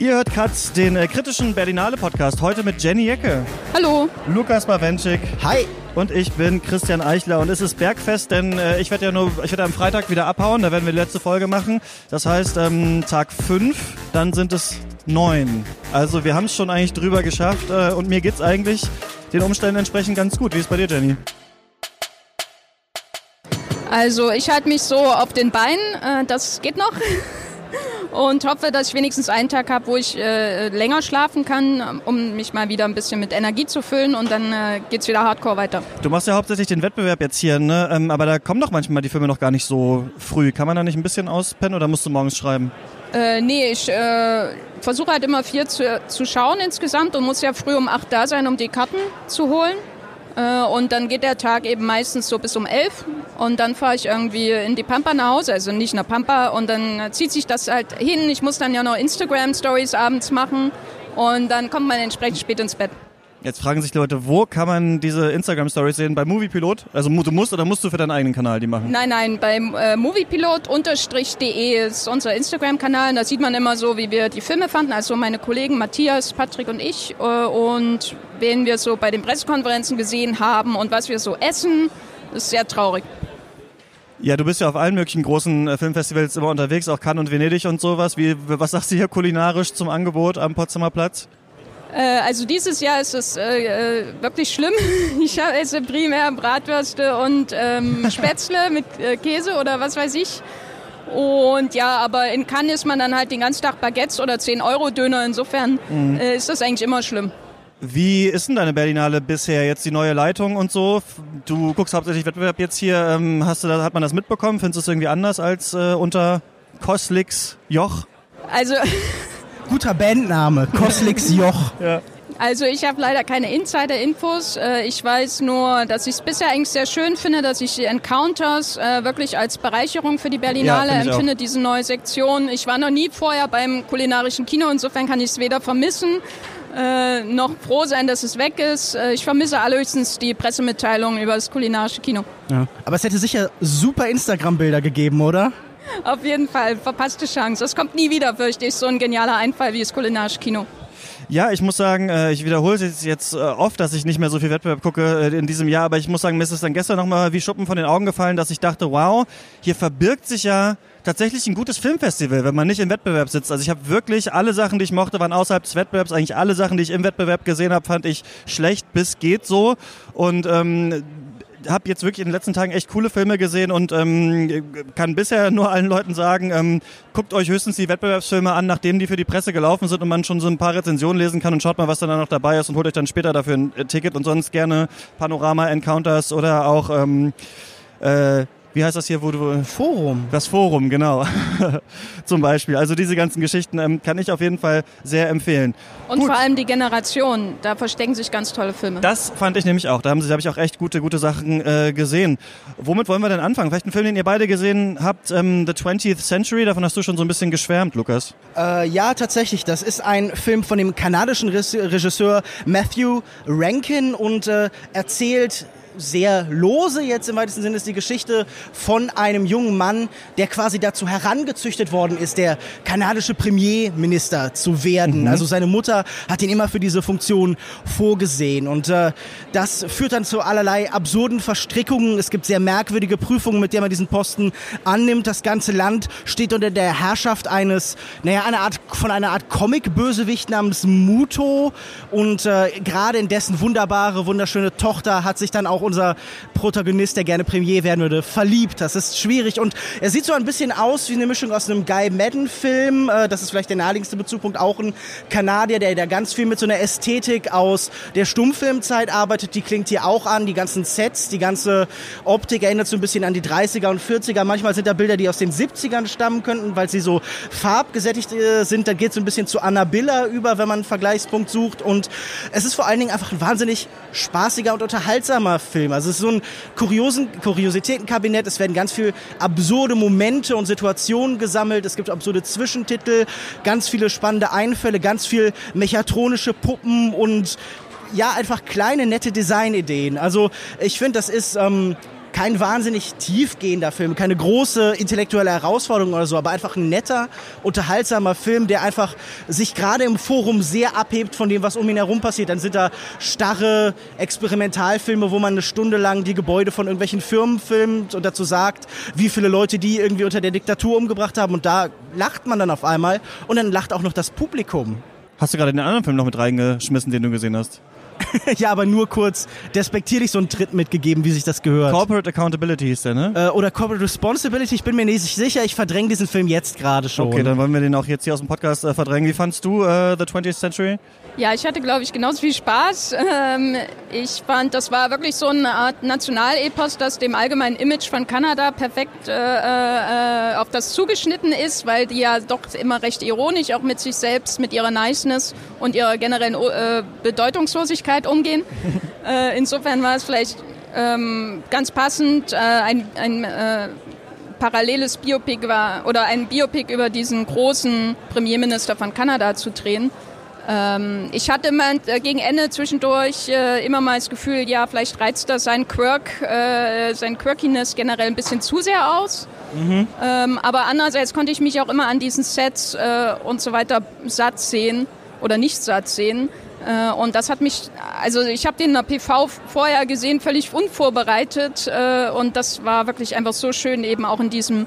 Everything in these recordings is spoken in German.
Ihr hört Katz, den äh, kritischen Berlinale Podcast, heute mit Jenny Jecke. Hallo. Lukas Bawenschik. Hi. Und ich bin Christian Eichler und es ist Bergfest, denn äh, ich werde ja nur, ich werde am Freitag wieder abhauen, da werden wir die letzte Folge machen. Das heißt, ähm, Tag 5, dann sind es neun. Also wir haben es schon eigentlich drüber geschafft äh, und mir geht's eigentlich den Umständen entsprechend ganz gut. Wie ist bei dir, Jenny? Also ich halte mich so auf den Beinen, äh, das geht noch. Und hoffe, dass ich wenigstens einen Tag habe, wo ich äh, länger schlafen kann, um mich mal wieder ein bisschen mit Energie zu füllen und dann äh, geht's wieder hardcore weiter. Du machst ja hauptsächlich den Wettbewerb jetzt hier, ne? Ähm, aber da kommen doch manchmal die Filme noch gar nicht so früh. Kann man da nicht ein bisschen auspennen oder musst du morgens schreiben? Äh, nee, ich äh, versuche halt immer vier zu, zu schauen insgesamt und muss ja früh um acht da sein, um die Karten zu holen. Äh, und dann geht der Tag eben meistens so bis um elf und dann fahre ich irgendwie in die Pampa nach Hause, also nicht nach Pampa und dann zieht sich das halt hin. Ich muss dann ja noch Instagram-Stories abends machen und dann kommt man entsprechend spät ins Bett. Jetzt fragen sich Leute, wo kann man diese Instagram-Stories sehen? Bei Moviepilot? Also du musst oder musst du für deinen eigenen Kanal die machen? Nein, nein, beim äh, moviepilot-de ist unser Instagram-Kanal. Da sieht man immer so, wie wir die Filme fanden. Also meine Kollegen Matthias, Patrick und ich. Äh, und wen wir so bei den Pressekonferenzen gesehen haben und was wir so essen. Das ist sehr traurig. Ja, du bist ja auf allen möglichen großen äh, Filmfestivals immer unterwegs, auch Cannes und Venedig und sowas. Wie, was sagst du hier kulinarisch zum Angebot am Potsdamer Platz? Äh, also dieses Jahr ist es äh, äh wirklich schlimm. Ich esse primär Bratwürste und ähm, Spätzle mit äh, Käse oder was weiß ich. Und ja, aber in Cannes isst man dann halt den ganzen Tag Baguettes oder 10-Euro-Döner. Insofern mhm. äh, ist das eigentlich immer schlimm. Wie ist denn deine Berlinale bisher? Jetzt die neue Leitung und so. Du guckst hauptsächlich Wettbewerb jetzt hier. Ähm, hast du, hat man das mitbekommen? Findest du es irgendwie anders als äh, unter Koslix Joch? Also Guter Bandname, Koslix Joch. ja. Also ich habe leider keine Insider-Infos. Äh, ich weiß nur, dass ich es bisher eigentlich sehr schön finde, dass ich die Encounters äh, wirklich als Bereicherung für die Berlinale ja, empfinde, diese neue Sektion. Ich war noch nie vorher beim kulinarischen Kino, insofern kann ich es weder vermissen, äh, noch froh sein, dass es weg ist. ich vermisse allerhöchstens die Pressemitteilungen über das kulinarische Kino. Ja. Aber es hätte sicher super Instagram-Bilder gegeben, oder? Auf jeden Fall, verpasste Chance. Das kommt nie wieder, fürchte ich, so ein genialer Einfall wie das kulinarische Kino. Ja, ich muss sagen, äh, ich wiederhole es jetzt äh, oft, dass ich nicht mehr so viel Wettbewerb gucke äh, in diesem Jahr, aber ich muss sagen, mir ist es dann gestern nochmal wie Schuppen von den Augen gefallen, dass ich dachte, wow, hier verbirgt sich ja tatsächlich ein gutes Filmfestival, wenn man nicht im Wettbewerb sitzt. Also ich habe wirklich alle Sachen, die ich mochte, waren außerhalb des Wettbewerbs. Eigentlich alle Sachen, die ich im Wettbewerb gesehen habe, fand ich schlecht bis geht so. Und ähm, habe jetzt wirklich in den letzten Tagen echt coole Filme gesehen und ähm, kann bisher nur allen Leuten sagen, ähm, guckt euch höchstens die Wettbewerbsfilme an, nachdem die für die Presse gelaufen sind und man schon so ein paar Rezensionen lesen kann und schaut mal, was dann da noch dabei ist und holt euch dann später dafür ein Ticket und sonst gerne Panorama Encounters oder auch ähm, äh, wie heißt das hier, wo du... Forum. Das Forum, genau. Zum Beispiel. Also diese ganzen Geschichten ähm, kann ich auf jeden Fall sehr empfehlen. Und Gut. vor allem die Generation, da verstecken sich ganz tolle Filme. Das fand ich nämlich auch. Da haben sie, habe ich auch echt gute, gute Sachen äh, gesehen. Womit wollen wir denn anfangen? Vielleicht einen Film, den ihr beide gesehen habt, ähm, The 20th Century. Davon hast du schon so ein bisschen geschwärmt, Lukas. Äh, ja, tatsächlich. Das ist ein Film von dem kanadischen Regisseur Matthew Rankin und äh, erzählt sehr lose jetzt im weitesten Sinne ist die Geschichte von einem jungen Mann, der quasi dazu herangezüchtet worden ist, der kanadische Premierminister zu werden. Mhm. Also seine Mutter hat ihn immer für diese Funktion vorgesehen und äh, das führt dann zu allerlei absurden Verstrickungen. Es gibt sehr merkwürdige Prüfungen, mit der man diesen Posten annimmt. Das ganze Land steht unter der Herrschaft eines, naja, einer Art, von einer Art Comic-Bösewicht namens Muto und äh, gerade in dessen wunderbare, wunderschöne Tochter hat sich dann auch unser Protagonist, der gerne Premier werden würde, verliebt. Das ist schwierig und er sieht so ein bisschen aus wie eine Mischung aus einem Guy Madden-Film. Äh, das ist vielleicht der naheliegendste Bezugpunkt. Auch ein Kanadier, der da ganz viel mit so einer Ästhetik aus der Stummfilmzeit arbeitet. Die klingt hier auch an. Die ganzen Sets, die ganze Optik erinnert so ein bisschen an die 30er und 40er. Manchmal sind da Bilder, die aus den 70ern stammen könnten, weil sie so farbgesättigt äh, sind. Da geht es so ein bisschen zu Annabella über, wenn man einen Vergleichspunkt sucht. Und es ist vor allen Dingen einfach ein wahnsinnig spaßiger und unterhaltsamer Film. Also es ist so ein kuriosen, Kuriositätenkabinett. Es werden ganz viele absurde Momente und Situationen gesammelt. Es gibt absurde Zwischentitel, ganz viele spannende Einfälle, ganz viel mechatronische Puppen und ja, einfach kleine, nette Designideen. Also ich finde, das ist ähm, kein wahnsinnig tiefgehender Film, keine große intellektuelle Herausforderung oder so, aber einfach ein netter, unterhaltsamer Film, der einfach sich gerade im Forum sehr abhebt von dem, was um ihn herum passiert. Dann sind da starre Experimentalfilme, wo man eine Stunde lang die Gebäude von irgendwelchen Firmen filmt und dazu sagt, wie viele Leute die irgendwie unter der Diktatur umgebracht haben. Und da lacht man dann auf einmal und dann lacht auch noch das Publikum. Hast du gerade den anderen Film noch mit reingeschmissen, den du gesehen hast? ja, aber nur kurz despektierlich so einen Tritt mitgegeben, wie sich das gehört. Corporate Accountability hieß der, ne? Äh, oder Corporate Responsibility, ich bin mir nicht sicher, ich verdränge diesen Film jetzt gerade schon. Okay, dann wollen wir den auch jetzt hier aus dem Podcast äh, verdrängen. Wie fandst du äh, The 20th Century? Ja, ich hatte, glaube ich, genauso viel Spaß. Ähm, ich fand, das war wirklich so eine Art Nationalepos, das dem allgemeinen Image von Kanada perfekt äh, äh, auf das zugeschnitten ist, weil die ja doch immer recht ironisch auch mit sich selbst, mit ihrer Niceness und ihrer generellen äh, Bedeutungslosigkeit umgehen. Äh, insofern war es vielleicht ähm, ganz passend, äh, ein, ein äh, paralleles Biopic war oder ein Biopic über diesen großen Premierminister von Kanada zu drehen. Ähm, ich hatte immer äh, gegen Ende zwischendurch äh, immer mal das Gefühl, ja, vielleicht reizt das sein Quirk, äh, sein Quirkiness generell ein bisschen zu sehr aus. Mhm. Ähm, aber andererseits konnte ich mich auch immer an diesen Sets und so weiter satt sehen oder nicht satt sehen. Äh, und das hat mich, also ich habe den in der PV vorher gesehen, völlig unvorbereitet. Äh, und das war wirklich einfach so schön, eben auch in diesem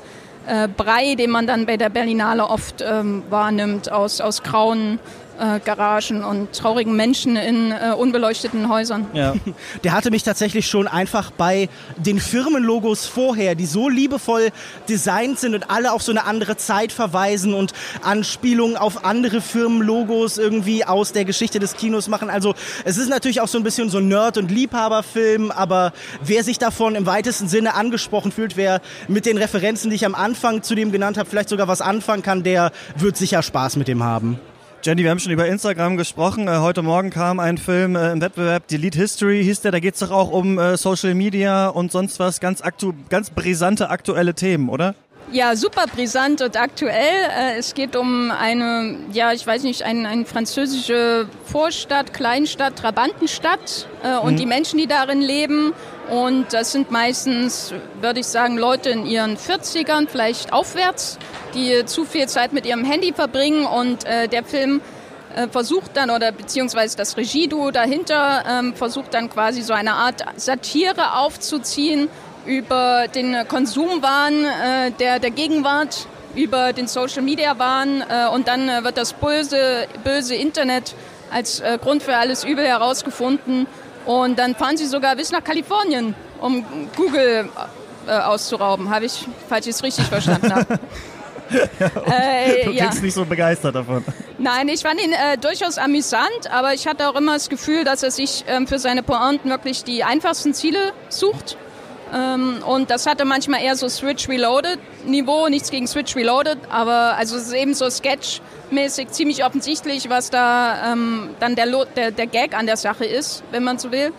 Brei, den man dann bei der Berlinale oft ähm, wahrnimmt, aus, aus grauen äh, Garagen und traurigen Menschen in äh, unbeleuchteten Häusern. Ja. Der hatte mich tatsächlich schon einfach bei den Firmenlogos vorher, die so liebevoll designt sind und alle auf so eine andere Zeit verweisen und Anspielungen auf andere Firmenlogos irgendwie aus der Geschichte des Kinos machen. Also es ist natürlich auch so ein bisschen so ein Nerd- und Liebhaberfilm, aber wer sich davon im weitesten Sinne angesprochen fühlt, wer mit den Referenzen, die ich am Anfang zu dem genannt habe, vielleicht sogar was anfangen kann, der wird sicher Spaß mit dem haben. Jenny, wir haben schon über Instagram gesprochen. Äh, heute Morgen kam ein Film äh, im Wettbewerb, Delete History hieß der. Da geht es doch auch um äh, Social Media und sonst was. Ganz, aktu ganz brisante aktuelle Themen, oder? Ja, super brisant und aktuell. Es geht um eine, ja, ich weiß nicht, eine, eine französische Vorstadt, Kleinstadt, Trabantenstadt und mhm. die Menschen, die darin leben. Und das sind meistens, würde ich sagen, Leute in ihren 40ern, vielleicht aufwärts, die zu viel Zeit mit ihrem Handy verbringen. Und äh, der Film äh, versucht dann, oder beziehungsweise das Regieduo dahinter, ähm, versucht dann quasi so eine Art Satire aufzuziehen über den Konsumwahn äh, der, der Gegenwart, über den Social-Media-Wahn äh, und dann äh, wird das böse, böse Internet als äh, Grund für alles Übel herausgefunden und dann fahren sie sogar bis nach Kalifornien, um Google auszurauben. Habe ich es richtig verstanden habe. äh, du klingst ja. nicht so begeistert davon. Nein, ich fand ihn äh, durchaus amüsant, aber ich hatte auch immer das Gefühl, dass er sich ähm, für seine Pointen wirklich die einfachsten Ziele sucht. Ähm, und das hatte manchmal eher so Switch Reloaded Niveau, nichts gegen Switch Reloaded, aber also es ist eben so Sketch-mäßig ziemlich offensichtlich, was da ähm, dann der, der, der Gag an der Sache ist, wenn man so will.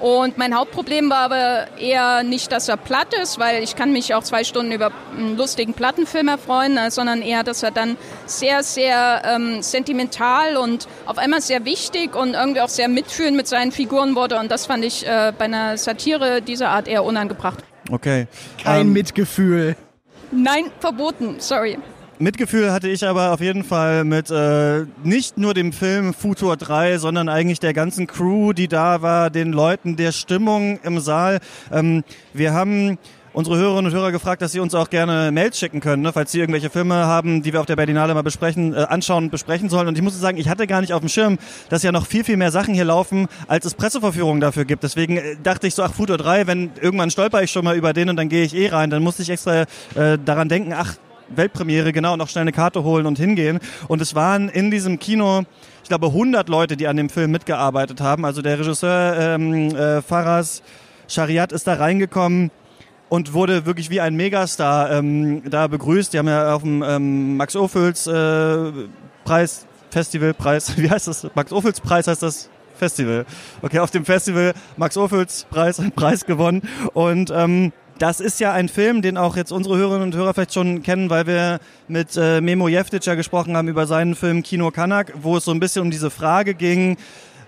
Und mein Hauptproblem war aber eher nicht, dass er platt ist, weil ich kann mich auch zwei Stunden über einen lustigen Plattenfilm erfreuen, äh, sondern eher, dass er dann sehr, sehr ähm, sentimental und auf einmal sehr wichtig und irgendwie auch sehr mitfühlend mit seinen Figuren wurde. Und das fand ich äh, bei einer Satire dieser Art eher unangebracht. Okay. Kein ähm, Mitgefühl. Nein, verboten, sorry. Mitgefühl hatte ich aber auf jeden Fall mit äh, nicht nur dem Film Futur 3, sondern eigentlich der ganzen Crew, die da war, den Leuten, der Stimmung im Saal. Ähm, wir haben unsere Hörerinnen und Hörer gefragt, dass sie uns auch gerne Mails schicken können, ne, falls sie irgendwelche Filme haben, die wir auf der Berlinale mal besprechen, äh, anschauen und besprechen sollen. Und ich muss sagen, ich hatte gar nicht auf dem Schirm, dass ja noch viel, viel mehr Sachen hier laufen, als es Presseverführungen dafür gibt. Deswegen äh, dachte ich so, ach, Futur 3, wenn irgendwann stolper ich schon mal über den und dann gehe ich eh rein, dann musste ich extra äh, daran denken, ach, Weltpremiere, genau, noch schnell eine Karte holen und hingehen. Und es waren in diesem Kino, ich glaube, 100 Leute, die an dem Film mitgearbeitet haben. Also der Regisseur ähm, äh, Faras Shariat ist da reingekommen und wurde wirklich wie ein Megastar ähm, da begrüßt. Die haben ja auf dem ähm, Max Ophüls äh, Preis, Festivalpreis, wie heißt das? Max Ophüls Preis heißt das Festival. Okay, auf dem Festival Max Ophüls Preis, Preis gewonnen und ähm, das ist ja ein Film, den auch jetzt unsere Hörerinnen und Hörer vielleicht schon kennen, weil wir mit äh, Memo Jeftic ja gesprochen haben über seinen Film Kino Kanak, wo es so ein bisschen um diese Frage ging,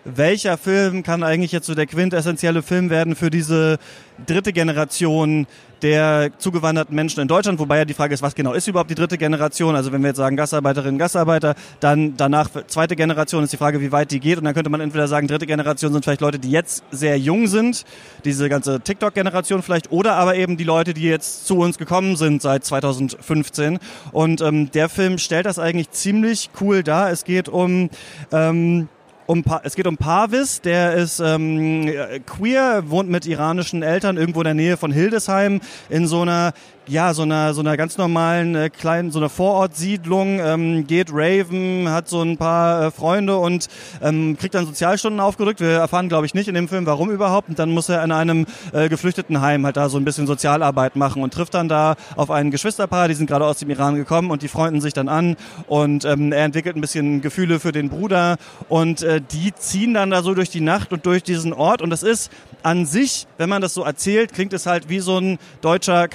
welcher Film kann eigentlich jetzt so der quintessentielle Film werden für diese dritte Generation der zugewanderten Menschen in Deutschland, wobei ja die Frage ist, was genau ist überhaupt die dritte Generation? Also wenn wir jetzt sagen Gastarbeiterinnen, Gastarbeiter, dann danach zweite Generation ist die Frage, wie weit die geht und dann könnte man entweder sagen, dritte Generation sind vielleicht Leute, die jetzt sehr jung sind, diese ganze TikTok-Generation vielleicht, oder aber eben die Leute, die jetzt zu uns gekommen sind seit 2015 und ähm, der Film stellt das eigentlich ziemlich cool dar. Es geht um ähm, um, es geht um Parvis, der ist ähm, queer, wohnt mit iranischen Eltern irgendwo in der Nähe von Hildesheim in so einer ja, so einer, so einer ganz normalen äh, kleinen, so einer Vorortsiedlung, ähm, geht Raven, hat so ein paar äh, Freunde und ähm, kriegt dann Sozialstunden aufgedrückt. Wir erfahren, glaube ich, nicht in dem Film, warum überhaupt. Und dann muss er in einem äh, Geflüchtetenheim halt da so ein bisschen Sozialarbeit machen und trifft dann da auf ein Geschwisterpaar, die sind gerade aus dem Iran gekommen und die freunden sich dann an. Und ähm, er entwickelt ein bisschen Gefühle für den Bruder. Und äh, die ziehen dann da so durch die Nacht und durch diesen Ort. Und das ist an sich, wenn man das so erzählt, klingt es halt wie so ein deutscher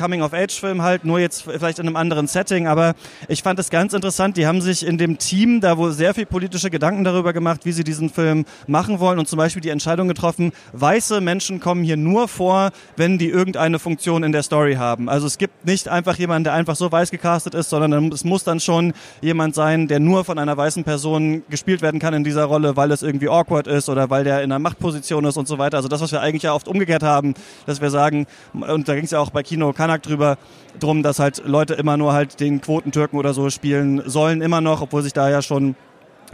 Coming-of-Age-Film halt, nur jetzt vielleicht in einem anderen Setting. Aber ich fand es ganz interessant. Die haben sich in dem Team da wohl sehr viel politische Gedanken darüber gemacht, wie sie diesen Film machen wollen und zum Beispiel die Entscheidung getroffen, weiße Menschen kommen hier nur vor, wenn die irgendeine Funktion in der Story haben. Also es gibt nicht einfach jemanden, der einfach so weiß gecastet ist, sondern es muss dann schon jemand sein, der nur von einer weißen Person gespielt werden kann in dieser Rolle, weil es irgendwie awkward ist oder weil der in einer Machtposition ist und so weiter. Also das, was wir eigentlich ja oft umgekehrt haben, dass wir sagen, und da ging es ja auch bei Kino Kanak drüber, drum, dass halt Leute immer nur halt den Quotentürken oder so spielen sollen, immer noch, obwohl sich da ja schon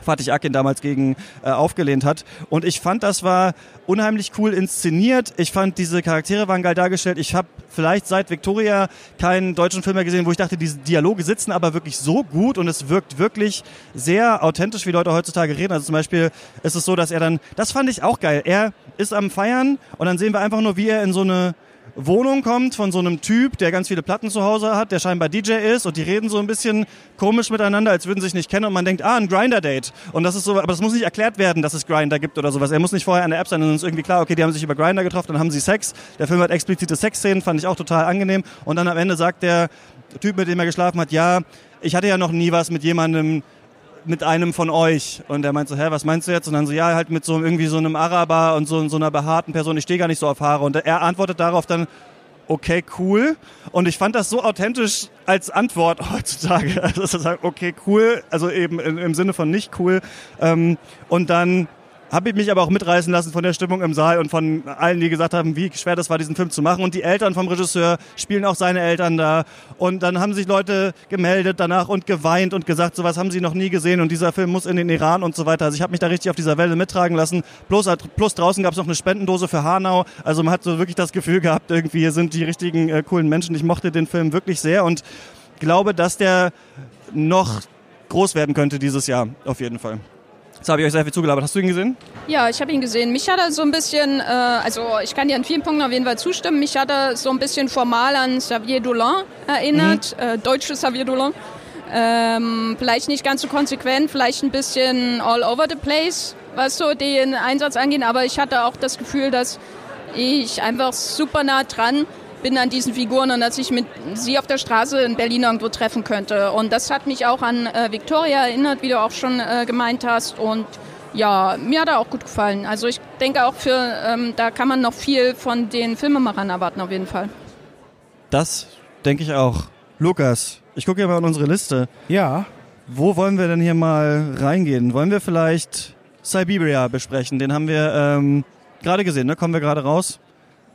Fatih Akin damals gegen äh, aufgelehnt hat. Und ich fand, das war unheimlich cool inszeniert. Ich fand, diese Charaktere waren geil dargestellt. Ich habe vielleicht seit Victoria keinen deutschen Film mehr gesehen, wo ich dachte, diese Dialoge sitzen aber wirklich so gut und es wirkt wirklich sehr authentisch, wie Leute heutzutage reden. Also zum Beispiel ist es so, dass er dann, das fand ich auch geil. Er ist am Feiern und dann sehen wir einfach nur, wie er in so eine Wohnung kommt von so einem Typ, der ganz viele Platten zu Hause hat, der scheinbar DJ ist und die reden so ein bisschen komisch miteinander, als würden sie sich nicht kennen und man denkt, ah, ein Grinder-Date. Und das ist so, aber das muss nicht erklärt werden, dass es Grinder gibt oder sowas. Er muss nicht vorher an der App sein, dann ist irgendwie klar, okay, die haben sich über Grinder getroffen, dann haben sie Sex. Der Film hat explizite Sexszenen, fand ich auch total angenehm. Und dann am Ende sagt der Typ, mit dem er geschlafen hat, ja, ich hatte ja noch nie was mit jemandem, mit einem von euch. Und er meint so, hä, was meinst du jetzt? Und dann so, ja, halt mit so irgendwie so einem Araber und so, so einer behaarten Person, ich stehe gar nicht so auf Haare. Und er antwortet darauf dann, okay, cool. Und ich fand das so authentisch als Antwort heutzutage. Also, okay, cool, also eben im Sinne von nicht cool. Ähm, und dann habe ich mich aber auch mitreißen lassen von der Stimmung im Saal und von allen, die gesagt haben, wie schwer das war, diesen Film zu machen. Und die Eltern vom Regisseur spielen auch seine Eltern da. Und dann haben sich Leute gemeldet danach und geweint und gesagt, sowas haben sie noch nie gesehen und dieser Film muss in den Iran und so weiter. Also ich habe mich da richtig auf dieser Welle mittragen lassen. Plus, plus draußen gab es noch eine Spendendose für Hanau. Also man hat so wirklich das Gefühl gehabt, irgendwie hier sind die richtigen äh, coolen Menschen. Ich mochte den Film wirklich sehr und glaube, dass der noch groß werden könnte dieses Jahr, auf jeden Fall. Jetzt habe ich euch sehr viel zugelabert. Hast du ihn gesehen? Ja, ich habe ihn gesehen. Mich hat er so ein bisschen, äh, also ich kann dir an vielen Punkten auf jeden Fall zustimmen, mich hat er so ein bisschen formal an Xavier Dolan erinnert, mhm. äh, deutsche Xavier Dolan. Ähm, vielleicht nicht ganz so konsequent, vielleicht ein bisschen all over the place, was so den Einsatz angeht, aber ich hatte auch das Gefühl, dass ich einfach super nah dran bin an diesen Figuren und dass ich mit sie auf der Straße in Berlin irgendwo treffen könnte. Und das hat mich auch an äh, Victoria erinnert, wie du auch schon äh, gemeint hast. Und ja, mir hat er auch gut gefallen. Also ich denke auch für, ähm, da kann man noch viel von den Filmemachern erwarten, auf jeden Fall. Das denke ich auch. Lukas, ich gucke ja mal in unsere Liste. Ja. Wo wollen wir denn hier mal reingehen? Wollen wir vielleicht Siberia besprechen? Den haben wir ähm, gerade gesehen, ne? Kommen wir gerade raus.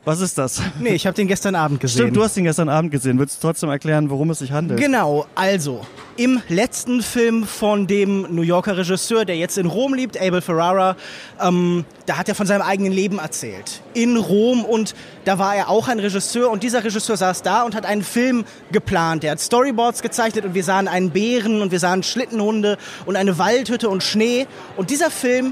Was ist das? Nee, ich habe den gestern Abend gesehen. Stimmt, du hast den gestern Abend gesehen. Willst du trotzdem erklären, worum es sich handelt? Genau, also im letzten Film von dem New Yorker Regisseur, der jetzt in Rom lebt, Abel Ferrara, ähm, da hat er von seinem eigenen Leben erzählt. In Rom und da war er auch ein Regisseur und dieser Regisseur saß da und hat einen Film geplant. Er hat Storyboards gezeichnet und wir sahen einen Bären und wir sahen Schlittenhunde und eine Waldhütte und Schnee und dieser Film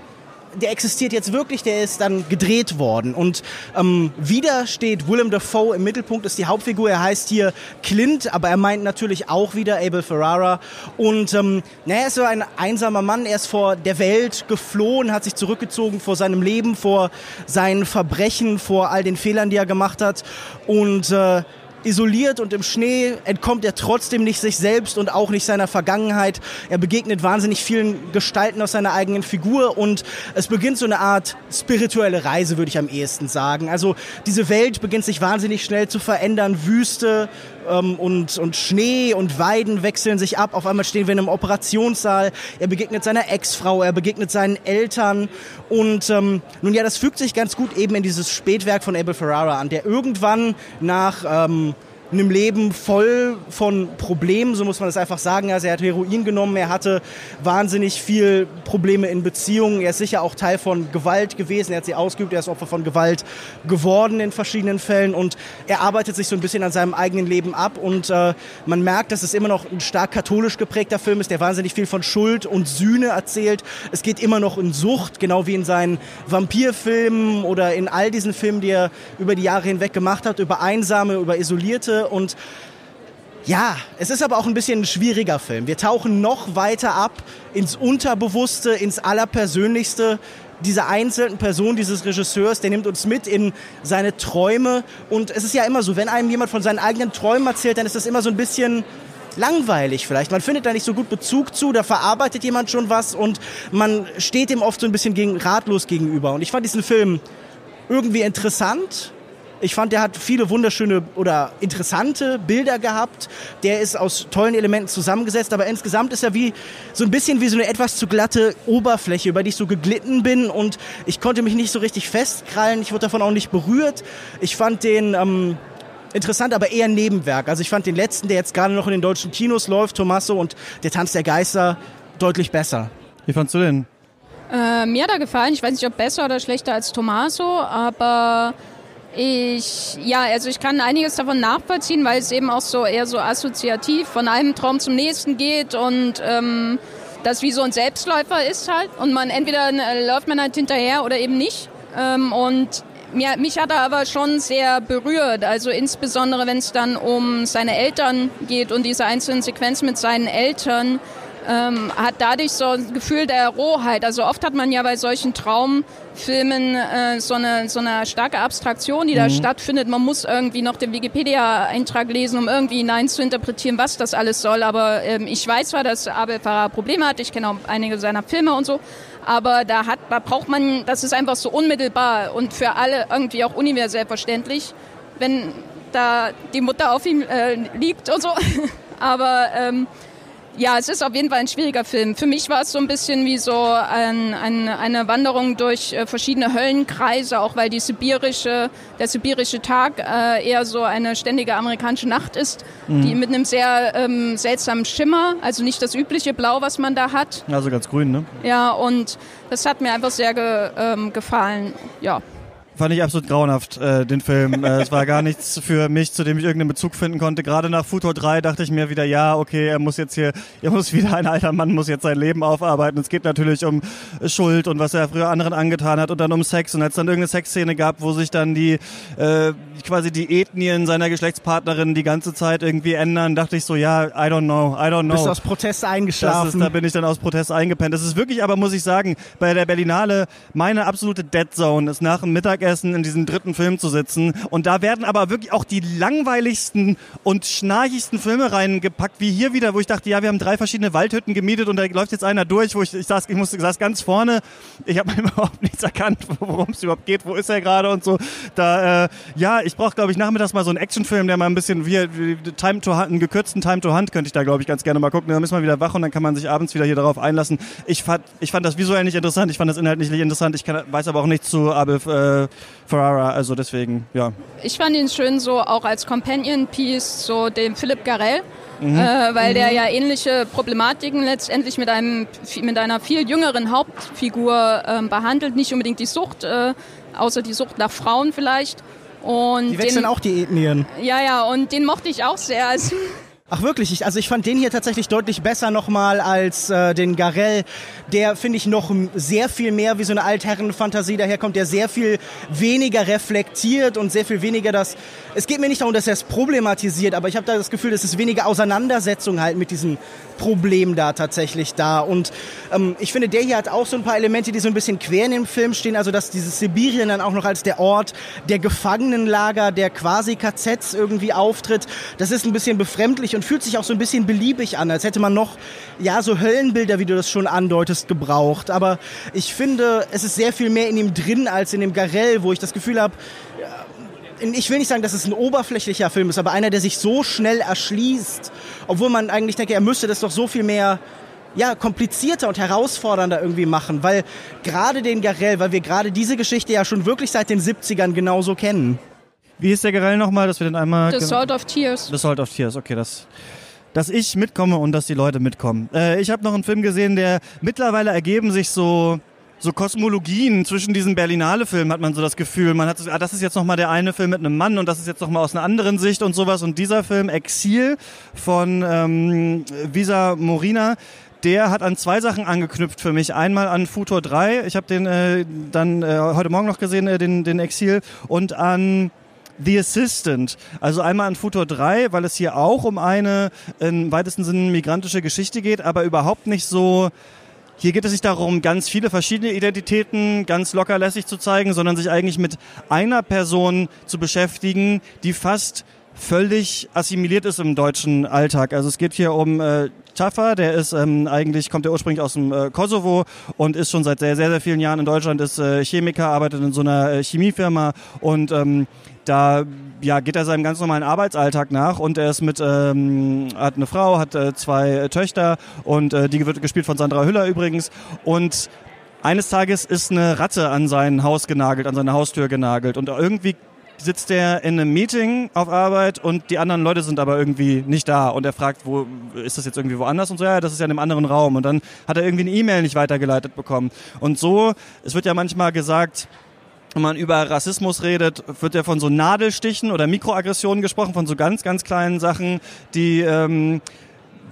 der existiert jetzt wirklich, der ist dann gedreht worden. Und ähm, wieder steht Willem Dafoe im Mittelpunkt, ist die Hauptfigur. Er heißt hier Clint, aber er meint natürlich auch wieder Abel Ferrara. Und ähm, naja, er ist so ein einsamer Mann. Er ist vor der Welt geflohen, hat sich zurückgezogen vor seinem Leben, vor seinen Verbrechen, vor all den Fehlern, die er gemacht hat. Und äh, isoliert und im Schnee entkommt er trotzdem nicht sich selbst und auch nicht seiner Vergangenheit. Er begegnet wahnsinnig vielen Gestalten aus seiner eigenen Figur und es beginnt so eine Art spirituelle Reise, würde ich am ehesten sagen. Also diese Welt beginnt sich wahnsinnig schnell zu verändern. Wüste, ähm, und, und Schnee und Weiden wechseln sich ab. Auf einmal stehen wir in einem Operationssaal. Er begegnet seiner Ex-Frau, er begegnet seinen Eltern. Und ähm, nun ja, das fügt sich ganz gut eben in dieses Spätwerk von Abel Ferrara an, der irgendwann nach... Ähm, einem Leben voll von Problemen, so muss man das einfach sagen. Also er hat Heroin genommen, er hatte wahnsinnig viel Probleme in Beziehungen, er ist sicher auch Teil von Gewalt gewesen, er hat sie ausgeübt, er ist Opfer von Gewalt geworden in verschiedenen Fällen. Und er arbeitet sich so ein bisschen an seinem eigenen Leben ab. Und äh, man merkt, dass es immer noch ein stark katholisch geprägter Film ist, der wahnsinnig viel von Schuld und Sühne erzählt. Es geht immer noch in Sucht, genau wie in seinen Vampirfilmen oder in all diesen Filmen, die er über die Jahre hinweg gemacht hat, über Einsame, über Isolierte und ja, es ist aber auch ein bisschen ein schwieriger Film. Wir tauchen noch weiter ab ins Unterbewusste, ins Allerpersönlichste dieser einzelnen Person, dieses Regisseurs, der nimmt uns mit in seine Träume. Und es ist ja immer so, wenn einem jemand von seinen eigenen Träumen erzählt, dann ist das immer so ein bisschen langweilig vielleicht. Man findet da nicht so gut Bezug zu, da verarbeitet jemand schon was und man steht dem oft so ein bisschen gegen, ratlos gegenüber. Und ich fand diesen Film irgendwie interessant, ich fand, der hat viele wunderschöne oder interessante Bilder gehabt. Der ist aus tollen Elementen zusammengesetzt, aber insgesamt ist er wie so ein bisschen wie so eine etwas zu glatte Oberfläche, über die ich so geglitten bin und ich konnte mich nicht so richtig festkrallen. Ich wurde davon auch nicht berührt. Ich fand den ähm, interessant, aber eher Nebenwerk. Also ich fand den letzten, der jetzt gerade noch in den deutschen Kinos läuft, Tommaso und der Tanz der Geister, deutlich besser. Wie fandst du den? Äh, mir hat er gefallen. Ich weiß nicht, ob besser oder schlechter als Tommaso, aber ich, ja, also ich kann einiges davon nachvollziehen, weil es eben auch so eher so assoziativ von einem Traum zum nächsten geht und ähm, das wie so ein Selbstläufer ist halt und man entweder äh, läuft man halt hinterher oder eben nicht. Ähm, und mir, mich hat er aber schon sehr berührt, also insbesondere wenn es dann um seine Eltern geht und diese einzelnen Sequenzen mit seinen Eltern, ähm, hat dadurch so ein Gefühl der Rohheit. Also oft hat man ja bei solchen Traumfilmen äh, so, eine, so eine starke Abstraktion, die mhm. da stattfindet. Man muss irgendwie noch den Wikipedia-Eintrag lesen, um irgendwie hinein zu interpretieren, was das alles soll. Aber ähm, ich weiß zwar, dass Abel Farah Probleme hat. Ich kenne auch einige seiner Filme und so. Aber da, hat, da braucht man, das ist einfach so unmittelbar und für alle irgendwie auch universell verständlich, wenn da die Mutter auf ihm äh, liegt und so. Aber ähm, ja, es ist auf jeden Fall ein schwieriger Film. Für mich war es so ein bisschen wie so ein, ein, eine Wanderung durch äh, verschiedene Höllenkreise, auch weil die sibirische, der sibirische Tag äh, eher so eine ständige amerikanische Nacht ist, mhm. die mit einem sehr ähm, seltsamen Schimmer, also nicht das übliche Blau, was man da hat. Also ganz grün, ne? Ja, und das hat mir einfach sehr ge, ähm, gefallen. Ja fand ich absolut grauenhaft, äh, den Film. äh, es war gar nichts für mich, zu dem ich irgendeinen Bezug finden konnte. Gerade nach Futur 3 dachte ich mir wieder, ja, okay, er muss jetzt hier, er muss wieder, ein alter Mann muss jetzt sein Leben aufarbeiten. Es geht natürlich um Schuld und was er früher anderen angetan hat und dann um Sex. Und als dann irgendeine Sexszene gab, wo sich dann die, äh, quasi die Ethnien seiner Geschlechtspartnerin die ganze Zeit irgendwie ändern, dachte ich so, ja, I don't know, I don't know. Bist aus Protest eingeschlafen. Ist, da bin ich dann aus Protest eingepennt. Das ist wirklich, aber muss ich sagen, bei der Berlinale meine absolute Dead Zone ist nach dem Mittag Mittagessen in diesem dritten Film zu sitzen. Und da werden aber wirklich auch die langweiligsten und schnarchigsten Filme reingepackt, wie hier wieder, wo ich dachte, ja, wir haben drei verschiedene Waldhütten gemietet und da läuft jetzt einer durch, wo ich, ich saß, ich musste, saß ganz vorne. Ich habe überhaupt nichts erkannt, worum es überhaupt geht, wo ist er gerade und so. Da, äh, ja, ich brauche, glaube ich, nachmittags mal so einen Actionfilm, der mal ein bisschen wie, wie Time to Hunt, einen gekürzten Time to Hunt könnte ich da, glaube ich, ganz gerne mal gucken. Dann ist man wieder wach und dann kann man sich abends wieder hier darauf einlassen. Ich fand, ich fand das visuell nicht interessant, ich fand das inhaltlich nicht interessant. Ich kann, weiß aber auch nichts zu Abel äh, Ferrara, also deswegen, ja. Ich fand ihn schön so auch als Companion-Piece, so dem Philipp Garell. Mhm. Äh, weil mhm. der ja ähnliche Problematiken letztendlich mit, einem, mit einer viel jüngeren Hauptfigur äh, behandelt. Nicht unbedingt die Sucht, äh, außer die Sucht nach Frauen vielleicht. Und die wechseln den, auch die Ethnien. Ja, ja, und den mochte ich auch sehr. Also, Ach wirklich, ich, also ich fand den hier tatsächlich deutlich besser nochmal als äh, den Garell, der finde ich noch sehr viel mehr wie so eine Altherrenfantasie daherkommt, der sehr viel weniger reflektiert und sehr viel weniger das, es geht mir nicht darum, dass er es problematisiert, aber ich habe da das Gefühl, es weniger Auseinandersetzung halt mit diesem Problem da tatsächlich da. Und ähm, ich finde, der hier hat auch so ein paar Elemente, die so ein bisschen quer in dem Film stehen, also dass dieses Sibirien dann auch noch als der Ort der Gefangenenlager, der quasi KZs irgendwie auftritt, das ist ein bisschen befremdlich und fühlt sich auch so ein bisschen beliebig an, als hätte man noch, ja, so Höllenbilder, wie du das schon andeutest, gebraucht. Aber ich finde, es ist sehr viel mehr in ihm drin als in dem Garell, wo ich das Gefühl habe, ich will nicht sagen, dass es ein oberflächlicher Film ist, aber einer, der sich so schnell erschließt, obwohl man eigentlich denke, er müsste das doch so viel mehr ja, komplizierter und herausfordernder irgendwie machen, weil gerade den Garell, weil wir gerade diese Geschichte ja schon wirklich seit den 70ern genauso kennen. Wie ist der Gerell nochmal, dass wir den einmal... The Salt of Tears. The Salt of Tears, okay, das... Dass ich mitkomme und dass die Leute mitkommen. Äh, ich habe noch einen Film gesehen, der mittlerweile ergeben sich so so Kosmologien zwischen diesen Berlinale-Filmen hat man so das Gefühl. Man hat so, ah, das ist jetzt nochmal der eine Film mit einem Mann und das ist jetzt nochmal aus einer anderen Sicht und sowas. Und dieser Film Exil von ähm, Visa Morina, der hat an zwei Sachen angeknüpft für mich. Einmal an Futur 3, ich habe den äh, dann äh, heute Morgen noch gesehen, äh, den, den Exil, und an The Assistant. Also einmal an Futur 3, weil es hier auch um eine im weitesten Sinne migrantische Geschichte geht, aber überhaupt nicht so hier geht es nicht darum, ganz viele verschiedene Identitäten ganz lockerlässig zu zeigen, sondern sich eigentlich mit einer Person zu beschäftigen, die fast völlig assimiliert ist im deutschen Alltag. Also es geht hier um äh, Taffa, der ist ähm, eigentlich, kommt er ursprünglich aus dem äh, Kosovo und ist schon seit sehr, sehr, sehr vielen Jahren in Deutschland, ist äh, Chemiker, arbeitet in so einer äh, Chemiefirma und ähm, da ja, geht er seinem ganz normalen Arbeitsalltag nach und er ist mit, ähm, hat eine Frau, hat äh, zwei Töchter und äh, die wird gespielt von Sandra Hüller übrigens und eines Tages ist eine Ratte an sein Haus genagelt, an seine Haustür genagelt und irgendwie sitzt er in einem Meeting auf Arbeit und die anderen Leute sind aber irgendwie nicht da und er fragt, wo ist das jetzt irgendwie woanders und so, ja, das ist ja in einem anderen Raum und dann hat er irgendwie eine E-Mail nicht weitergeleitet bekommen. Und so, es wird ja manchmal gesagt, wenn man über Rassismus redet, wird ja von so Nadelstichen oder Mikroaggressionen gesprochen, von so ganz, ganz kleinen Sachen, die ähm,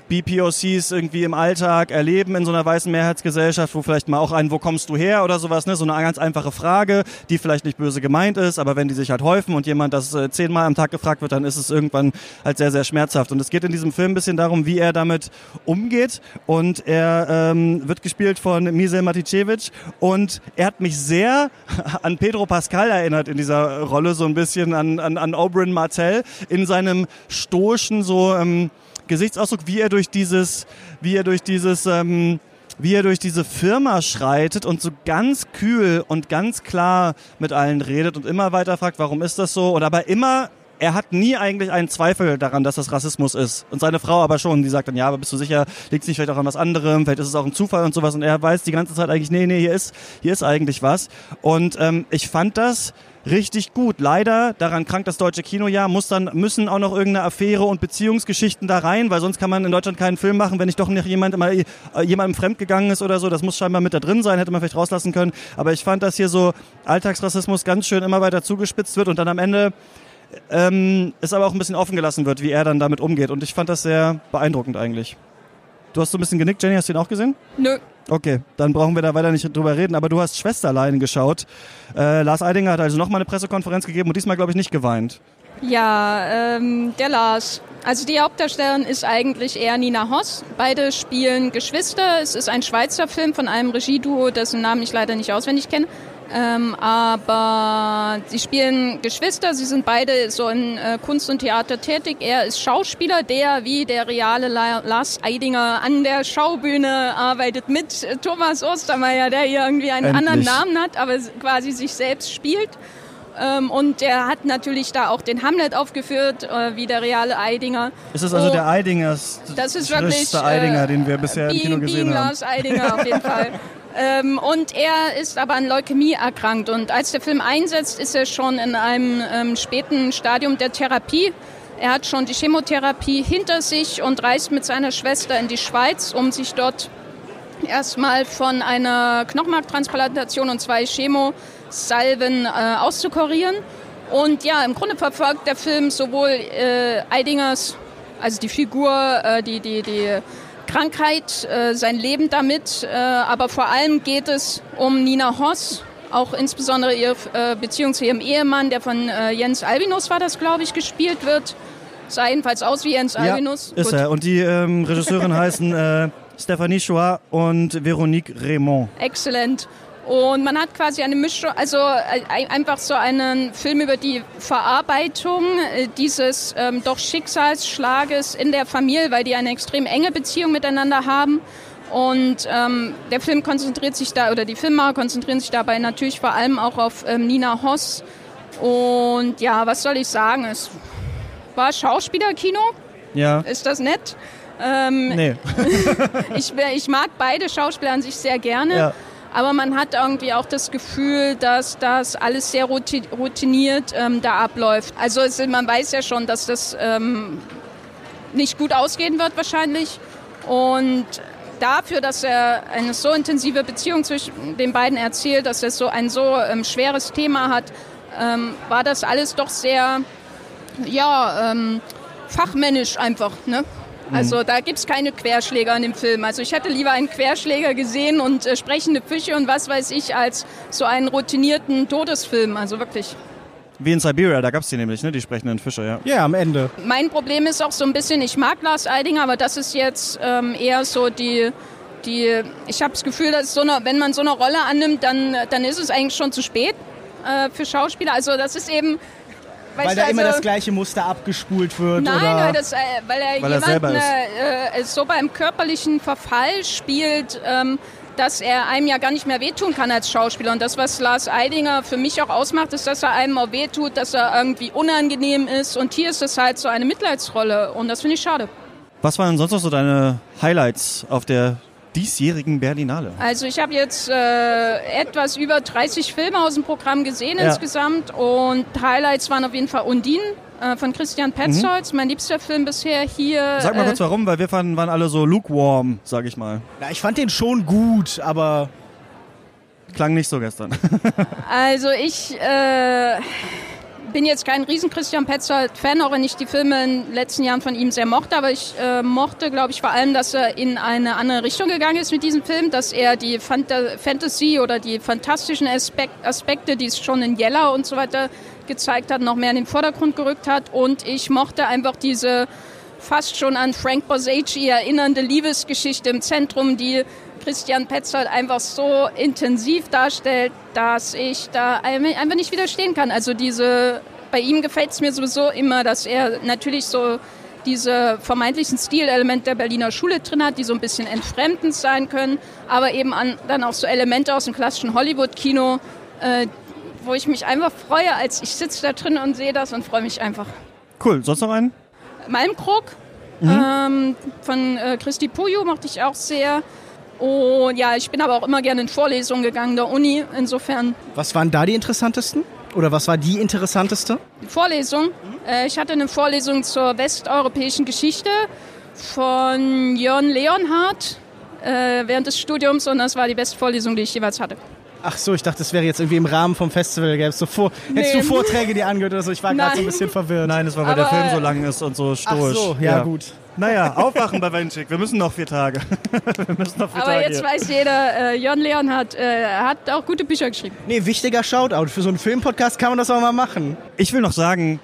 BPOCs irgendwie im Alltag erleben in so einer weißen Mehrheitsgesellschaft, wo vielleicht mal auch ein, wo kommst du her oder sowas, ne? So eine ganz einfache Frage, die vielleicht nicht böse gemeint ist, aber wenn die sich halt häufen und jemand das äh, zehnmal am Tag gefragt wird, dann ist es irgendwann halt sehr, sehr schmerzhaft. Und es geht in diesem Film ein bisschen darum, wie er damit umgeht. Und er ähm, wird gespielt von Misel Maticevic und er hat mich sehr an Pedro Pascal erinnert in dieser Rolle, so ein bisschen an, an, an Oberyn Martell in seinem stoischen, so ähm, Gesichtsausdruck, wie er durch dieses, wie er durch dieses, ähm, wie er durch diese Firma schreitet und so ganz kühl und ganz klar mit allen redet und immer weiter fragt, warum ist das so? Und aber immer er hat nie eigentlich einen Zweifel daran, dass das Rassismus ist. Und seine Frau aber schon, die sagt dann, ja, aber bist du sicher, liegt es nicht vielleicht auch an was anderem, vielleicht ist es auch ein Zufall und sowas. Und er weiß die ganze Zeit eigentlich, nee, nee, hier ist, hier ist eigentlich was. Und ähm, ich fand das richtig gut. Leider, daran krankt das deutsche Kinojahr, muss dann, müssen auch noch irgendeine Affäre und Beziehungsgeschichten da rein, weil sonst kann man in Deutschland keinen Film machen, wenn nicht doch nicht jemand immer äh, jemandem fremdgegangen ist oder so. Das muss scheinbar mit da drin sein, hätte man vielleicht rauslassen können. Aber ich fand, dass hier so Alltagsrassismus ganz schön immer weiter zugespitzt wird und dann am Ende ähm, es aber auch ein bisschen offen gelassen wird, wie er dann damit umgeht. Und ich fand das sehr beeindruckend eigentlich. Du hast so ein bisschen genickt, Jenny, hast du ihn auch gesehen? Nö. Okay, dann brauchen wir da weiter nicht drüber reden. Aber du hast Schwesterlein geschaut. Äh, Lars Eidinger hat also nochmal eine Pressekonferenz gegeben und diesmal, glaube ich, nicht geweint. Ja, ähm, der Lars. Also die Hauptdarstellerin ist eigentlich eher Nina Hoss. Beide spielen Geschwister. Es ist ein Schweizer Film von einem Regieduo, dessen Namen ich leider nicht auswendig kenne. Ähm, aber sie spielen Geschwister, sie sind beide so in äh, Kunst und Theater tätig. Er ist Schauspieler, der wie der reale Lars Eidinger an der Schaubühne arbeitet mit Thomas Ostermeier, der hier irgendwie einen Endlich. anderen Namen hat, aber quasi sich selbst spielt. Ähm, und er hat natürlich da auch den Hamlet aufgeführt, äh, wie der reale Eidinger. Ist das also oh, der Eidinger? Das ist wirklich der Eidinger, den wir bisher im Kino gesehen haben. Lars Eidinger auf jeden Fall. Ähm, und er ist aber an Leukämie erkrankt. Und als der Film einsetzt, ist er schon in einem ähm, späten Stadium der Therapie. Er hat schon die Chemotherapie hinter sich und reist mit seiner Schwester in die Schweiz, um sich dort erstmal von einer Knochenmarktransplantation und zwei Chemosalven äh, auszukurieren. Und ja, im Grunde verfolgt der Film sowohl äh, Eidingers Also die Figur, äh, die, die, die Krankheit, äh, sein Leben damit. Äh, aber vor allem geht es um Nina Hoss, auch insbesondere ihre äh, Beziehung zu ihrem Ehemann, der von äh, Jens Albinus war das, glaube ich, gespielt wird. Sah jedenfalls aus wie Jens Albinus. Ja, ist Gut. er. Und die ähm, Regisseurin heißen Stephanie Chouat und Veronique Raymond. Exzellent. Und man hat quasi eine Mischung, also äh, einfach so einen Film über die Verarbeitung äh, dieses ähm, doch Schicksalsschlages in der Familie, weil die eine extrem enge Beziehung miteinander haben. Und ähm, der Film konzentriert sich da, oder die Filmmacher konzentrieren sich dabei natürlich vor allem auch auf ähm, Nina Hoss. Und ja, was soll ich sagen? Es war Schauspielerkino. Ja. Ist das nett? Ähm, nee. ich, ich mag beide Schauspieler an sich sehr gerne. Ja. Aber man hat irgendwie auch das Gefühl, dass das alles sehr routiniert ähm, da abläuft. Also es, man weiß ja schon, dass das ähm, nicht gut ausgehen wird wahrscheinlich. Und dafür, dass er eine so intensive Beziehung zwischen den beiden erzählt, dass er so ein so ähm, schweres Thema hat, ähm, war das alles doch sehr, ja, ähm, fachmännisch einfach. Ne? Also mhm. da gibt es keine Querschläger in dem Film. Also ich hätte lieber einen Querschläger gesehen und äh, sprechende Fische und was weiß ich, als so einen routinierten Todesfilm. Also wirklich. Wie in Siberia, da gab es die nämlich, ne, die sprechenden Fische, ja. Ja, am Ende. Mein Problem ist auch so ein bisschen, ich mag Lars Eidinger, aber das ist jetzt ähm, eher so die, die ich habe das Gefühl, dass so eine, wenn man so eine Rolle annimmt, dann, dann ist es eigentlich schon zu spät äh, für Schauspieler. Also das ist eben, weil da also, immer das gleiche Muster abgespult wird? Nein, oder? Weil, das, äh, weil er weil jemanden äh, äh, so beim körperlichen Verfall spielt, ähm, dass er einem ja gar nicht mehr wehtun kann als Schauspieler. Und das, was Lars Eidinger für mich auch ausmacht, ist, dass er einem auch wehtut, dass er irgendwie unangenehm ist. Und hier ist es halt so eine Mitleidsrolle. Und das finde ich schade. Was waren sonst noch so deine Highlights auf der diesjährigen Berlinale? Also ich habe jetzt äh, etwas über 30 Filme aus dem Programm gesehen ja. insgesamt und Highlights waren auf jeden Fall Undine äh, von Christian Petzold, mhm. mein liebster Film bisher hier. Sag mal äh, kurz warum, weil wir fanden, waren alle so lukewarm, sag ich mal. Ja, ich fand den schon gut, aber... Klang nicht so gestern. also ich... Bin jetzt kein riesen Christian Petzold-Fan, auch wenn ich die Filme in den letzten Jahren von ihm sehr mochte. Aber ich äh, mochte, glaube ich, vor allem, dass er in eine andere Richtung gegangen ist mit diesem Film, dass er die Fanta Fantasy oder die fantastischen Aspekt Aspekte, die es schon in Yella und so weiter gezeigt hat, noch mehr in den Vordergrund gerückt hat. Und ich mochte einfach diese fast schon an Frank Borsacci erinnernde Liebesgeschichte im Zentrum, die Christian Petzold einfach so intensiv darstellt, dass ich da einfach nicht widerstehen kann. Also diese, bei ihm gefällt es mir sowieso immer, dass er natürlich so diese vermeintlichen Stilelemente der Berliner Schule drin hat, die so ein bisschen entfremdend sein können, aber eben an, dann auch so Elemente aus dem klassischen Hollywood-Kino, äh, wo ich mich einfach freue, als ich sitze da drin und sehe das und freue mich einfach. Cool, sonst noch einen? Malmkrog mhm. ähm, von äh, Christi Puyo mochte ich auch sehr. Und ja, ich bin aber auch immer gerne in Vorlesungen gegangen der Uni, insofern. Was waren da die interessantesten? Oder was war die interessanteste? Die Vorlesung. Äh, ich hatte eine Vorlesung zur westeuropäischen Geschichte von Jörn Leonhardt äh, während des Studiums und das war die beste Vorlesung, die ich jeweils hatte. Ach so, ich dachte, das wäre jetzt irgendwie im Rahmen vom Festival. Gäb's so vor, nee. Hättest du Vorträge dir angehört oder so? Ich war gerade so ein bisschen verwirrt. Nein, das war, weil Aber, der Film so lang ist und so stoisch. Ach so, ja, ja. gut. Naja, aufwachen bei Wenschik. Wir müssen noch vier Tage. Wir müssen noch vier Aber Tage jetzt hier. weiß jeder, äh, Jon Leon hat, äh, hat auch gute Bücher geschrieben. Nee, wichtiger Shoutout. Für so einen Filmpodcast kann man das auch mal machen. Ich will noch sagen,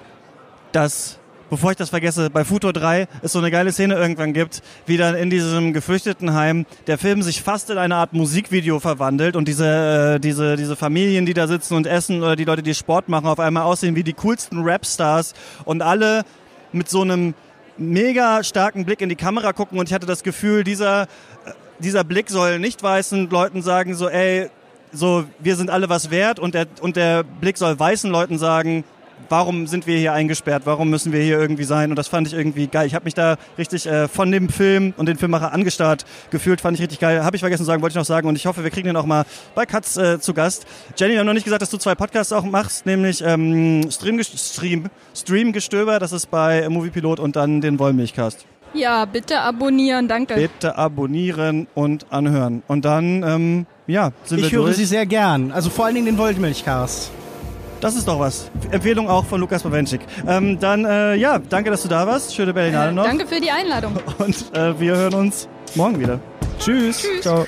dass bevor ich das vergesse, bei Futur 3 es so eine geile Szene irgendwann gibt, wie dann in diesem Geflüchtetenheim der Film sich fast in eine Art Musikvideo verwandelt und diese, äh, diese, diese Familien, die da sitzen und essen oder die Leute, die Sport machen, auf einmal aussehen wie die coolsten Rapstars und alle mit so einem mega starken Blick in die Kamera gucken und ich hatte das Gefühl, dieser, äh, dieser Blick soll nicht weißen Leuten sagen so, ey, so, wir sind alle was wert und der, und der Blick soll weißen Leuten sagen, warum sind wir hier eingesperrt, warum müssen wir hier irgendwie sein und das fand ich irgendwie geil. Ich habe mich da richtig äh, von dem Film und den Filmmacher angestarrt gefühlt, fand ich richtig geil. Habe ich vergessen zu sagen, wollte ich noch sagen und ich hoffe, wir kriegen den auch mal bei Katz äh, zu Gast. Jenny, wir haben noch nicht gesagt, dass du zwei Podcasts auch machst, nämlich ähm, Stream, Stream, Streamgestöber, das ist bei Moviepilot und dann den Wollmilchcast. Ja, bitte abonnieren, danke. Bitte abonnieren und anhören. Und dann, ähm, ja, sind ich wir Ich höre durch. Sie sehr gern. Also vor allen Dingen den Wollmilchcast. Das ist doch was. Empfehlung auch von Lukas Bawenschik. Ähm, dann, äh, ja, danke, dass du da warst. Schöne Berlinale noch. Danke für die Einladung. Und äh, wir hören uns morgen wieder. Tschüss. Tschüss. Ciao.